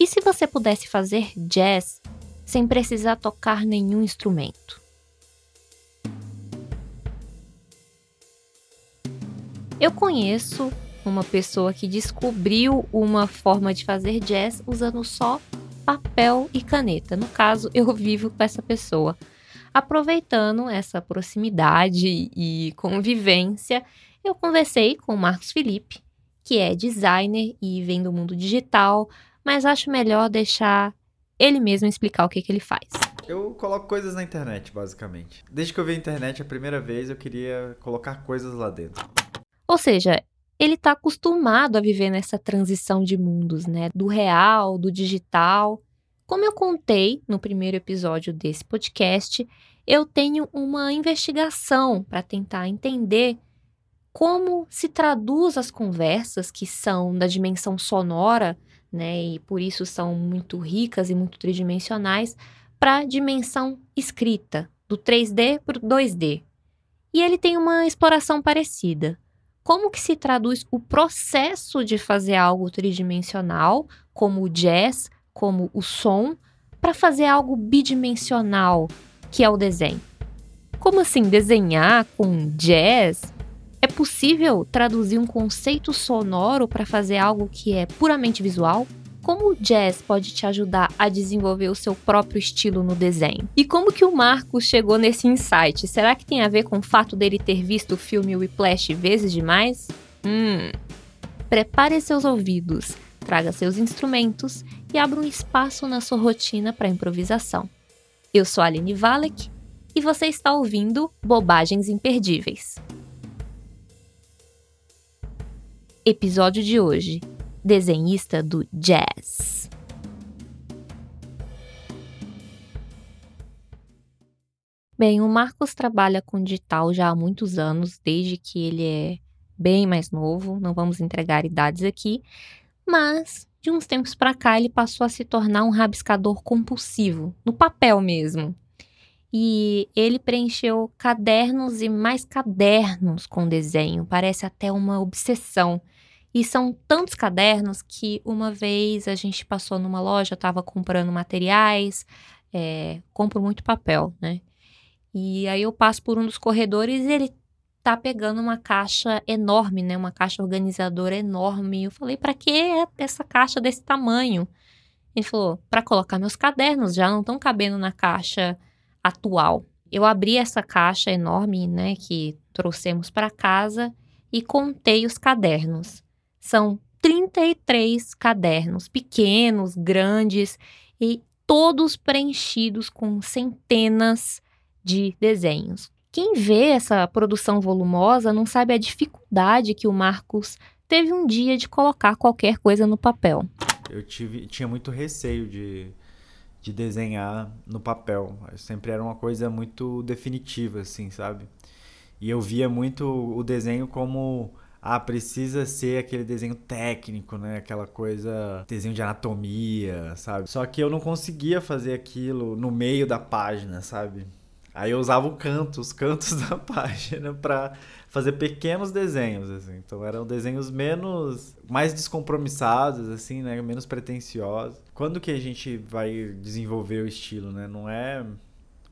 E se você pudesse fazer jazz sem precisar tocar nenhum instrumento? Eu conheço uma pessoa que descobriu uma forma de fazer jazz usando só papel e caneta. No caso, eu vivo com essa pessoa. Aproveitando essa proximidade e convivência, eu conversei com o Marcos Felipe, que é designer e vem do mundo digital, mas acho melhor deixar ele mesmo explicar o que, que ele faz. Eu coloco coisas na internet, basicamente. Desde que eu vi a internet a primeira vez, eu queria colocar coisas lá dentro. Ou seja, ele está acostumado a viver nessa transição de mundos, né? Do real, do digital. Como eu contei no primeiro episódio desse podcast, eu tenho uma investigação para tentar entender como se traduz as conversas que são da dimensão sonora, né, e por isso são muito ricas e muito tridimensionais, para a dimensão escrita, do 3D para o 2D. E ele tem uma exploração parecida como que se traduz o processo de fazer algo tridimensional, como o jazz, como o som, para fazer algo bidimensional, que é o desenho. Como assim desenhar com jazz? Possível traduzir um conceito sonoro para fazer algo que é puramente visual? Como o jazz pode te ajudar a desenvolver o seu próprio estilo no desenho? E como que o Marcos chegou nesse insight? Será que tem a ver com o fato dele ter visto o filme Whiplash vezes demais? Hum. Prepare seus ouvidos, traga seus instrumentos e abra um espaço na sua rotina para improvisação. Eu sou a Aline Valek e você está ouvindo Bobagens Imperdíveis. Episódio de hoje desenhista do jazz. Bem, o Marcos trabalha com digital já há muitos anos, desde que ele é bem mais novo, não vamos entregar idades aqui, mas de uns tempos para cá ele passou a se tornar um rabiscador compulsivo, no papel mesmo. E ele preencheu cadernos e mais cadernos com desenho, parece até uma obsessão. E são tantos cadernos que uma vez a gente passou numa loja, estava comprando materiais, é, compro muito papel, né? E aí eu passo por um dos corredores e ele tá pegando uma caixa enorme, né? Uma caixa organizadora enorme. Eu falei, para que essa caixa desse tamanho? Ele falou, para colocar meus cadernos, já não estão cabendo na caixa atual. Eu abri essa caixa enorme, né, que trouxemos para casa e contei os cadernos. São 33 cadernos, pequenos, grandes e todos preenchidos com centenas de desenhos. Quem vê essa produção volumosa não sabe a dificuldade que o Marcos teve um dia de colocar qualquer coisa no papel. Eu tive, tinha muito receio de, de desenhar no papel. Sempre era uma coisa muito definitiva, assim, sabe? E eu via muito o desenho como ah, precisa ser aquele desenho técnico, né? Aquela coisa, desenho de anatomia, sabe? Só que eu não conseguia fazer aquilo no meio da página, sabe? Aí eu usava o canto, os cantos da página para fazer pequenos desenhos, assim. Então eram desenhos menos, mais descompromissados, assim, né? Menos pretensiosos. Quando que a gente vai desenvolver o estilo, né? Não é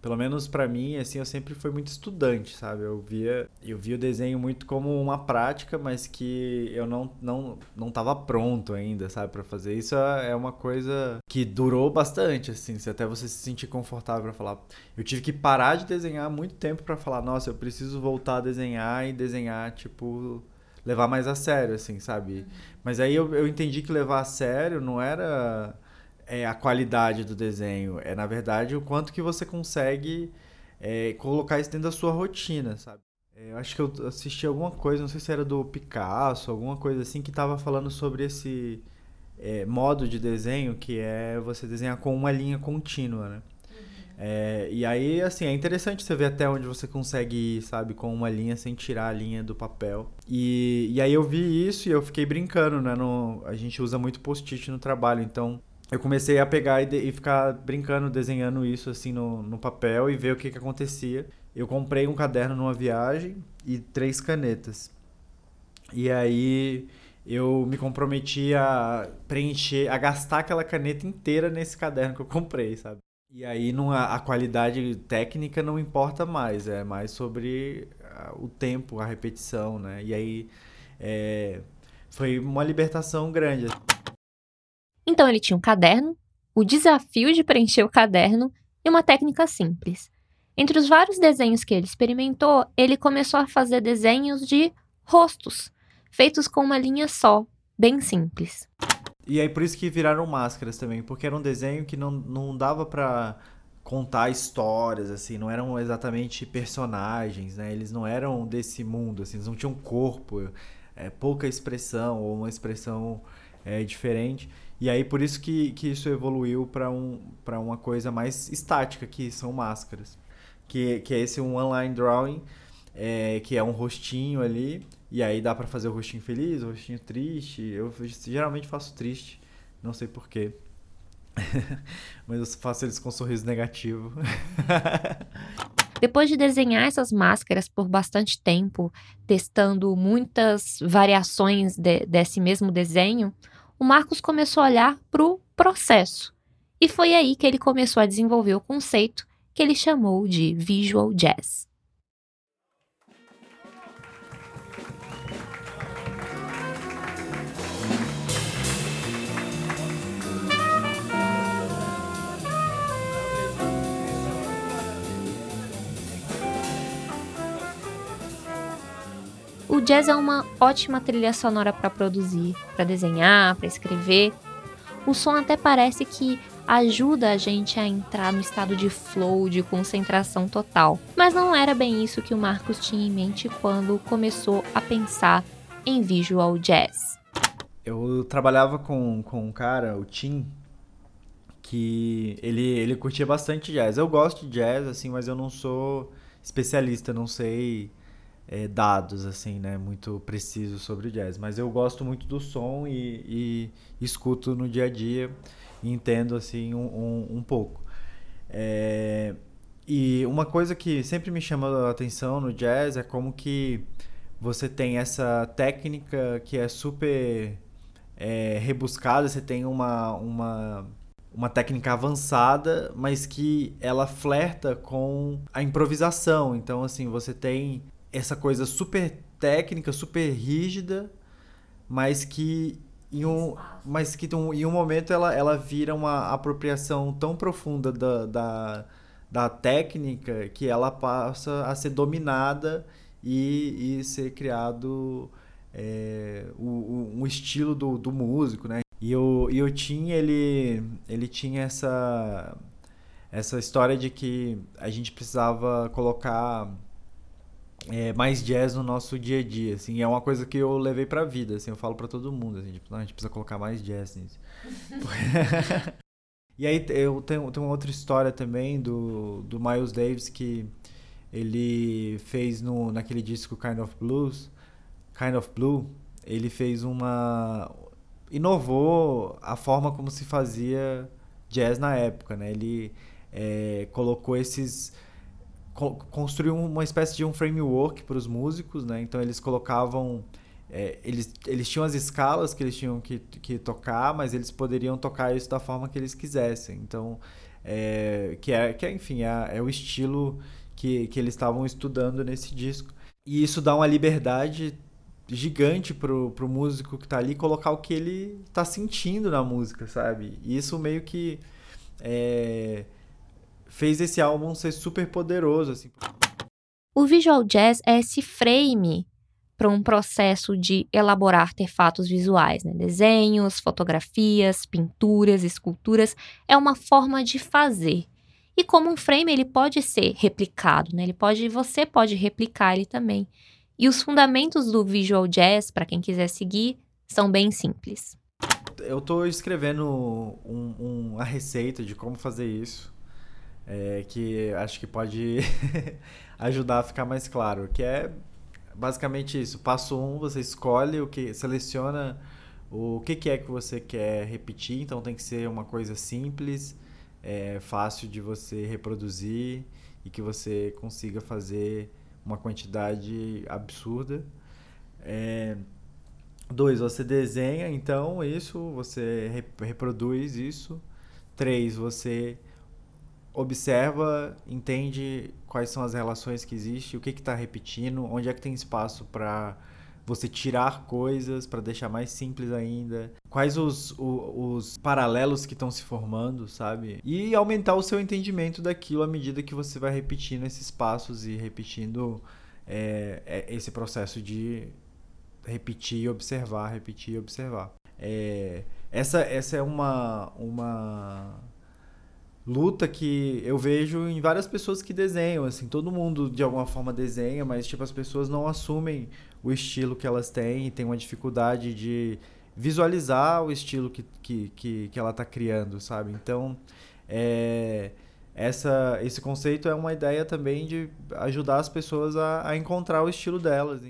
pelo menos para mim, assim, eu sempre fui muito estudante, sabe? Eu via, eu via o desenho muito como uma prática, mas que eu não não não tava pronto ainda, sabe, para fazer. Isso é, é uma coisa que durou bastante, assim, se até você se sentir confortável para falar. Eu tive que parar de desenhar muito tempo para falar, nossa, eu preciso voltar a desenhar e desenhar tipo levar mais a sério, assim, sabe? Mas aí eu, eu entendi que levar a sério não era é a qualidade do desenho, é na verdade o quanto que você consegue é, colocar isso dentro da sua rotina, sabe? É, eu acho que eu assisti alguma coisa, não sei se era do Picasso, alguma coisa assim, que estava falando sobre esse é, modo de desenho que é você desenhar com uma linha contínua, né? Uhum. É, e aí, assim, é interessante você ver até onde você consegue ir, sabe, com uma linha sem tirar a linha do papel. E, e aí eu vi isso e eu fiquei brincando, né? No, a gente usa muito post-it no trabalho, então eu comecei a pegar e, de, e, ficar brincando, desenhando isso assim no, no papel e ver o que, que acontecia. Eu comprei um caderno numa viagem e três canetas. E aí eu me comprometi a preencher, a gastar aquela caneta inteira nesse caderno que eu comprei, sabe? E aí não, a qualidade técnica não importa mais, é mais sobre o tempo, a repetição, né? E aí é, foi uma libertação grande. Então ele tinha um caderno, o desafio de preencher o caderno e uma técnica simples. Entre os vários desenhos que ele experimentou, ele começou a fazer desenhos de rostos, feitos com uma linha só, bem simples. E aí por isso que viraram máscaras também, porque era um desenho que não, não dava para contar histórias, assim, não eram exatamente personagens, né? Eles não eram desse mundo, assim, eles não tinham corpo, é, pouca expressão ou uma expressão é, diferente. E aí por isso que, que isso evoluiu para um, uma coisa mais estática, que são máscaras. Que, que é esse online drawing, é, que é um rostinho ali, e aí dá para fazer o rostinho feliz, o rostinho triste. Eu geralmente faço triste, não sei porquê. Mas eu faço eles com um sorriso negativo. Depois de desenhar essas máscaras por bastante tempo, testando muitas variações de, desse mesmo desenho, o Marcos começou a olhar para o processo. E foi aí que ele começou a desenvolver o conceito que ele chamou de Visual Jazz. O jazz é uma ótima trilha sonora para produzir, para desenhar, para escrever. O som até parece que ajuda a gente a entrar no estado de flow, de concentração total. Mas não era bem isso que o Marcos tinha em mente quando começou a pensar em visual jazz. Eu trabalhava com, com um cara, o Tim, que ele, ele curtia bastante jazz. Eu gosto de jazz, assim, mas eu não sou especialista, não sei é, dados, assim, né? Muito precisos sobre o jazz. Mas eu gosto muito do som e, e escuto no dia a dia e entendo, assim, um, um, um pouco. É, e uma coisa que sempre me chama a atenção no jazz é como que você tem essa técnica que é super é, rebuscada, você tem uma, uma, uma técnica avançada, mas que ela flerta com a improvisação. Então, assim, você tem essa coisa super técnica, super rígida, mas que em um, mas que em um momento ela, ela vira uma apropriação tão profunda da, da, da técnica que ela passa a ser dominada e, e ser criado é, o, um estilo do, do músico, né? E o, e o Tim, ele, ele tinha essa, essa história de que a gente precisava colocar é, mais jazz no nosso dia a dia, assim, é uma coisa que eu levei pra vida, assim, eu falo para todo mundo, assim, tipo, a gente precisa colocar mais jazz nisso. e aí eu tenho, tenho uma outra história também do, do Miles Davis que ele fez no, naquele disco Kind of Blues, Kind of Blue, ele fez uma inovou a forma como se fazia jazz na época, né? Ele é, colocou esses construiu uma espécie de um framework para os músicos, né? Então eles colocavam é, eles, eles tinham as escalas que eles tinham que, que tocar, mas eles poderiam tocar isso da forma que eles quisessem. Então, é, que, é, que é, enfim, é, é o estilo que, que eles estavam estudando nesse disco. E isso dá uma liberdade gigante pro, pro músico que está ali colocar o que ele está sentindo na música, sabe? E isso meio que é, fez esse álbum ser super poderoso. Assim. O visual jazz é esse frame para um processo de elaborar artefatos visuais, né? desenhos, fotografias, pinturas, esculturas, é uma forma de fazer. E como um frame ele pode ser replicado, né? Ele pode, você pode replicar ele também. E os fundamentos do visual jazz, para quem quiser seguir, são bem simples. Eu estou escrevendo um, um, a receita de como fazer isso é, que acho que pode ajudar a ficar mais claro, que é basicamente isso. Passo um, você escolhe o que, seleciona o que, que é que você quer repetir, então tem que ser uma coisa simples, é, fácil de você reproduzir e que você consiga fazer uma quantidade absurda. É, Dois, você desenha, então isso, você reproduz isso. Três, você observa, entende quais são as relações que existem, o que está repetindo, onde é que tem espaço para você tirar coisas para deixar mais simples ainda, quais os, os, os paralelos que estão se formando, sabe? E aumentar o seu entendimento daquilo à medida que você vai repetindo esses passos e repetindo é, é, esse processo de repetir e observar, repetir e observar. É, essa, essa é uma, uma luta que eu vejo em várias pessoas que desenham, assim, todo mundo de alguma forma desenha, mas tipo as pessoas não assumem o estilo que elas têm e tem uma dificuldade de visualizar o estilo que, que, que, que ela está criando, sabe? Então, é, essa, esse conceito é uma ideia também de ajudar as pessoas a, a encontrar o estilo delas.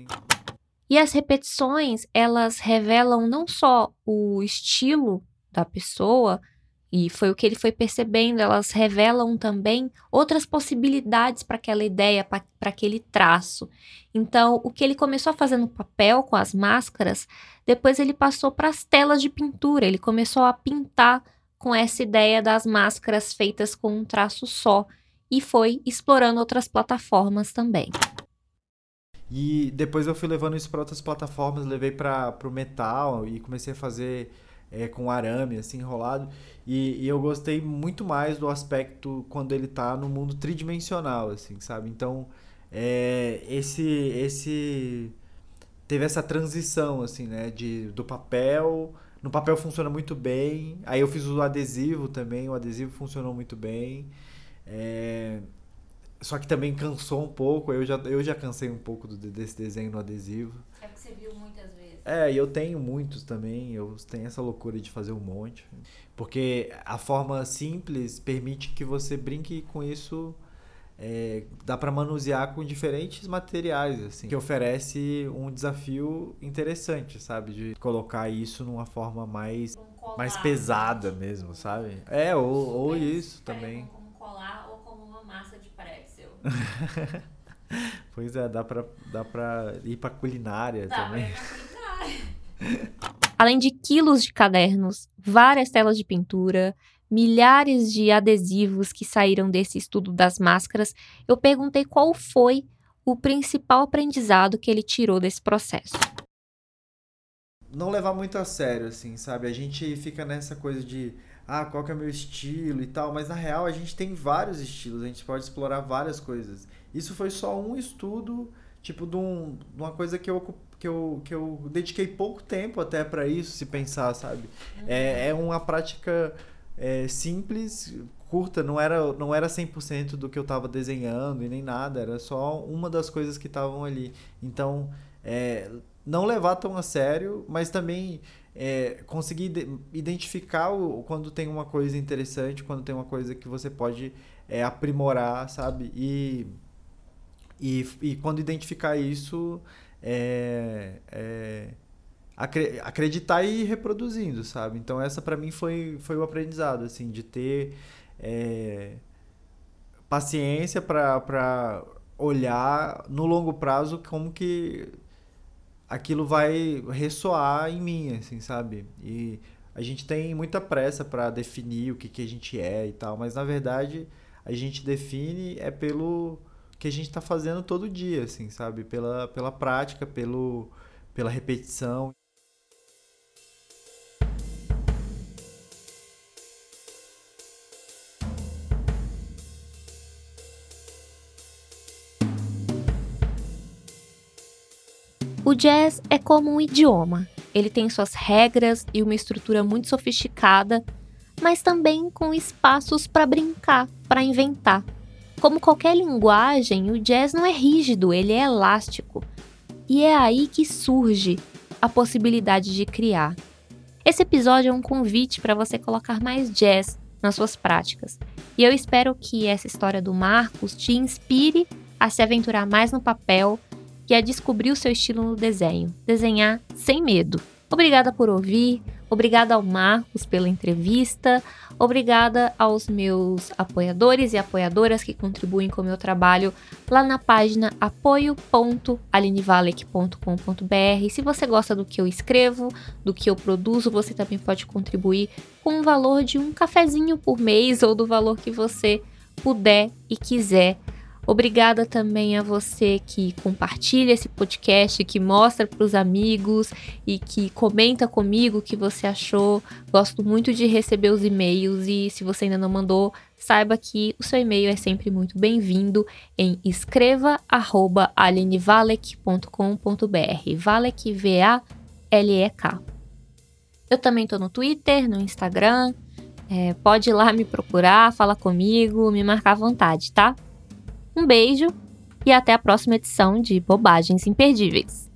E as repetições, elas revelam não só o estilo da pessoa, e foi o que ele foi percebendo, elas revelam também outras possibilidades para aquela ideia, para aquele traço. Então, o que ele começou a fazer no papel com as máscaras, depois ele passou para as telas de pintura, ele começou a pintar com essa ideia das máscaras feitas com um traço só e foi explorando outras plataformas também. E depois eu fui levando isso para outras plataformas, levei para o metal e comecei a fazer é, com arame, assim, enrolado. E, e, eu gostei muito mais do aspecto quando ele tá no mundo tridimensional, assim, sabe? Então, é, esse, esse... Teve essa transição, assim, né? De, do papel... No papel funciona muito bem. Aí eu fiz o adesivo também. O adesivo funcionou muito bem. É, só que também cansou um pouco. Eu já, eu já cansei um pouco do, desse desenho no adesivo. É porque você viu muitas vezes. É, e eu tenho muitos também. Eu tenho essa loucura de fazer um monte. Porque a forma simples permite que você brinque com isso. É, dá para manusear com diferentes materiais, assim, que oferece um desafio interessante, sabe? De colocar isso numa forma mais, mais pesada mesmo, sabe? É, ou, ou isso também. Como colar ou como uma massa de pretzel. pois é, dá pra, dá pra ir pra culinária dá também. Pra. Além de quilos de cadernos, várias telas de pintura, milhares de adesivos que saíram desse estudo das máscaras, eu perguntei qual foi o principal aprendizado que ele tirou desse processo. Não levar muito a sério, assim, sabe? A gente fica nessa coisa de, ah, qual que é o meu estilo e tal, mas na real a gente tem vários estilos, a gente pode explorar várias coisas. Isso foi só um estudo, tipo, de, um, de uma coisa que eu que eu, que eu dediquei pouco tempo até para isso, se pensar, sabe? Uhum. É, é uma prática é, simples, curta, não era, não era 100% do que eu estava desenhando e nem nada, era só uma das coisas que estavam ali. Então, é, não levar tão a sério, mas também é, conseguir identificar o, quando tem uma coisa interessante, quando tem uma coisa que você pode é, aprimorar, sabe? E, e, e quando identificar isso, é, é, acreditar e ir reproduzindo, sabe? Então essa para mim foi, foi o aprendizado, assim, de ter é, paciência para olhar no longo prazo como que aquilo vai ressoar em mim, assim, sabe? E a gente tem muita pressa para definir o que, que a gente é e tal, mas na verdade a gente define é pelo que a gente está fazendo todo dia, assim, sabe? Pela, pela prática, pelo, pela repetição. O jazz é como um idioma. Ele tem suas regras e uma estrutura muito sofisticada, mas também com espaços para brincar, para inventar. Como qualquer linguagem, o jazz não é rígido, ele é elástico. E é aí que surge a possibilidade de criar. Esse episódio é um convite para você colocar mais jazz nas suas práticas. E eu espero que essa história do Marcos te inspire a se aventurar mais no papel e a descobrir o seu estilo no desenho. Desenhar sem medo. Obrigada por ouvir, Obrigada ao Marcos pela entrevista. Obrigada aos meus apoiadores e apoiadoras que contribuem com o meu trabalho lá na página apoio.alinevalek.com.br. Se você gosta do que eu escrevo, do que eu produzo, você também pode contribuir com o valor de um cafezinho por mês ou do valor que você puder e quiser Obrigada também a você que compartilha esse podcast, que mostra para os amigos e que comenta comigo o que você achou. Gosto muito de receber os e-mails e se você ainda não mandou, saiba que o seu e-mail é sempre muito bem-vindo em escreva@alinevalek.com.br. Valek V A L E K. Eu também estou no Twitter, no Instagram. É, pode ir lá me procurar, falar comigo, me marcar à vontade, tá? Um beijo e até a próxima edição de Bobagens Imperdíveis.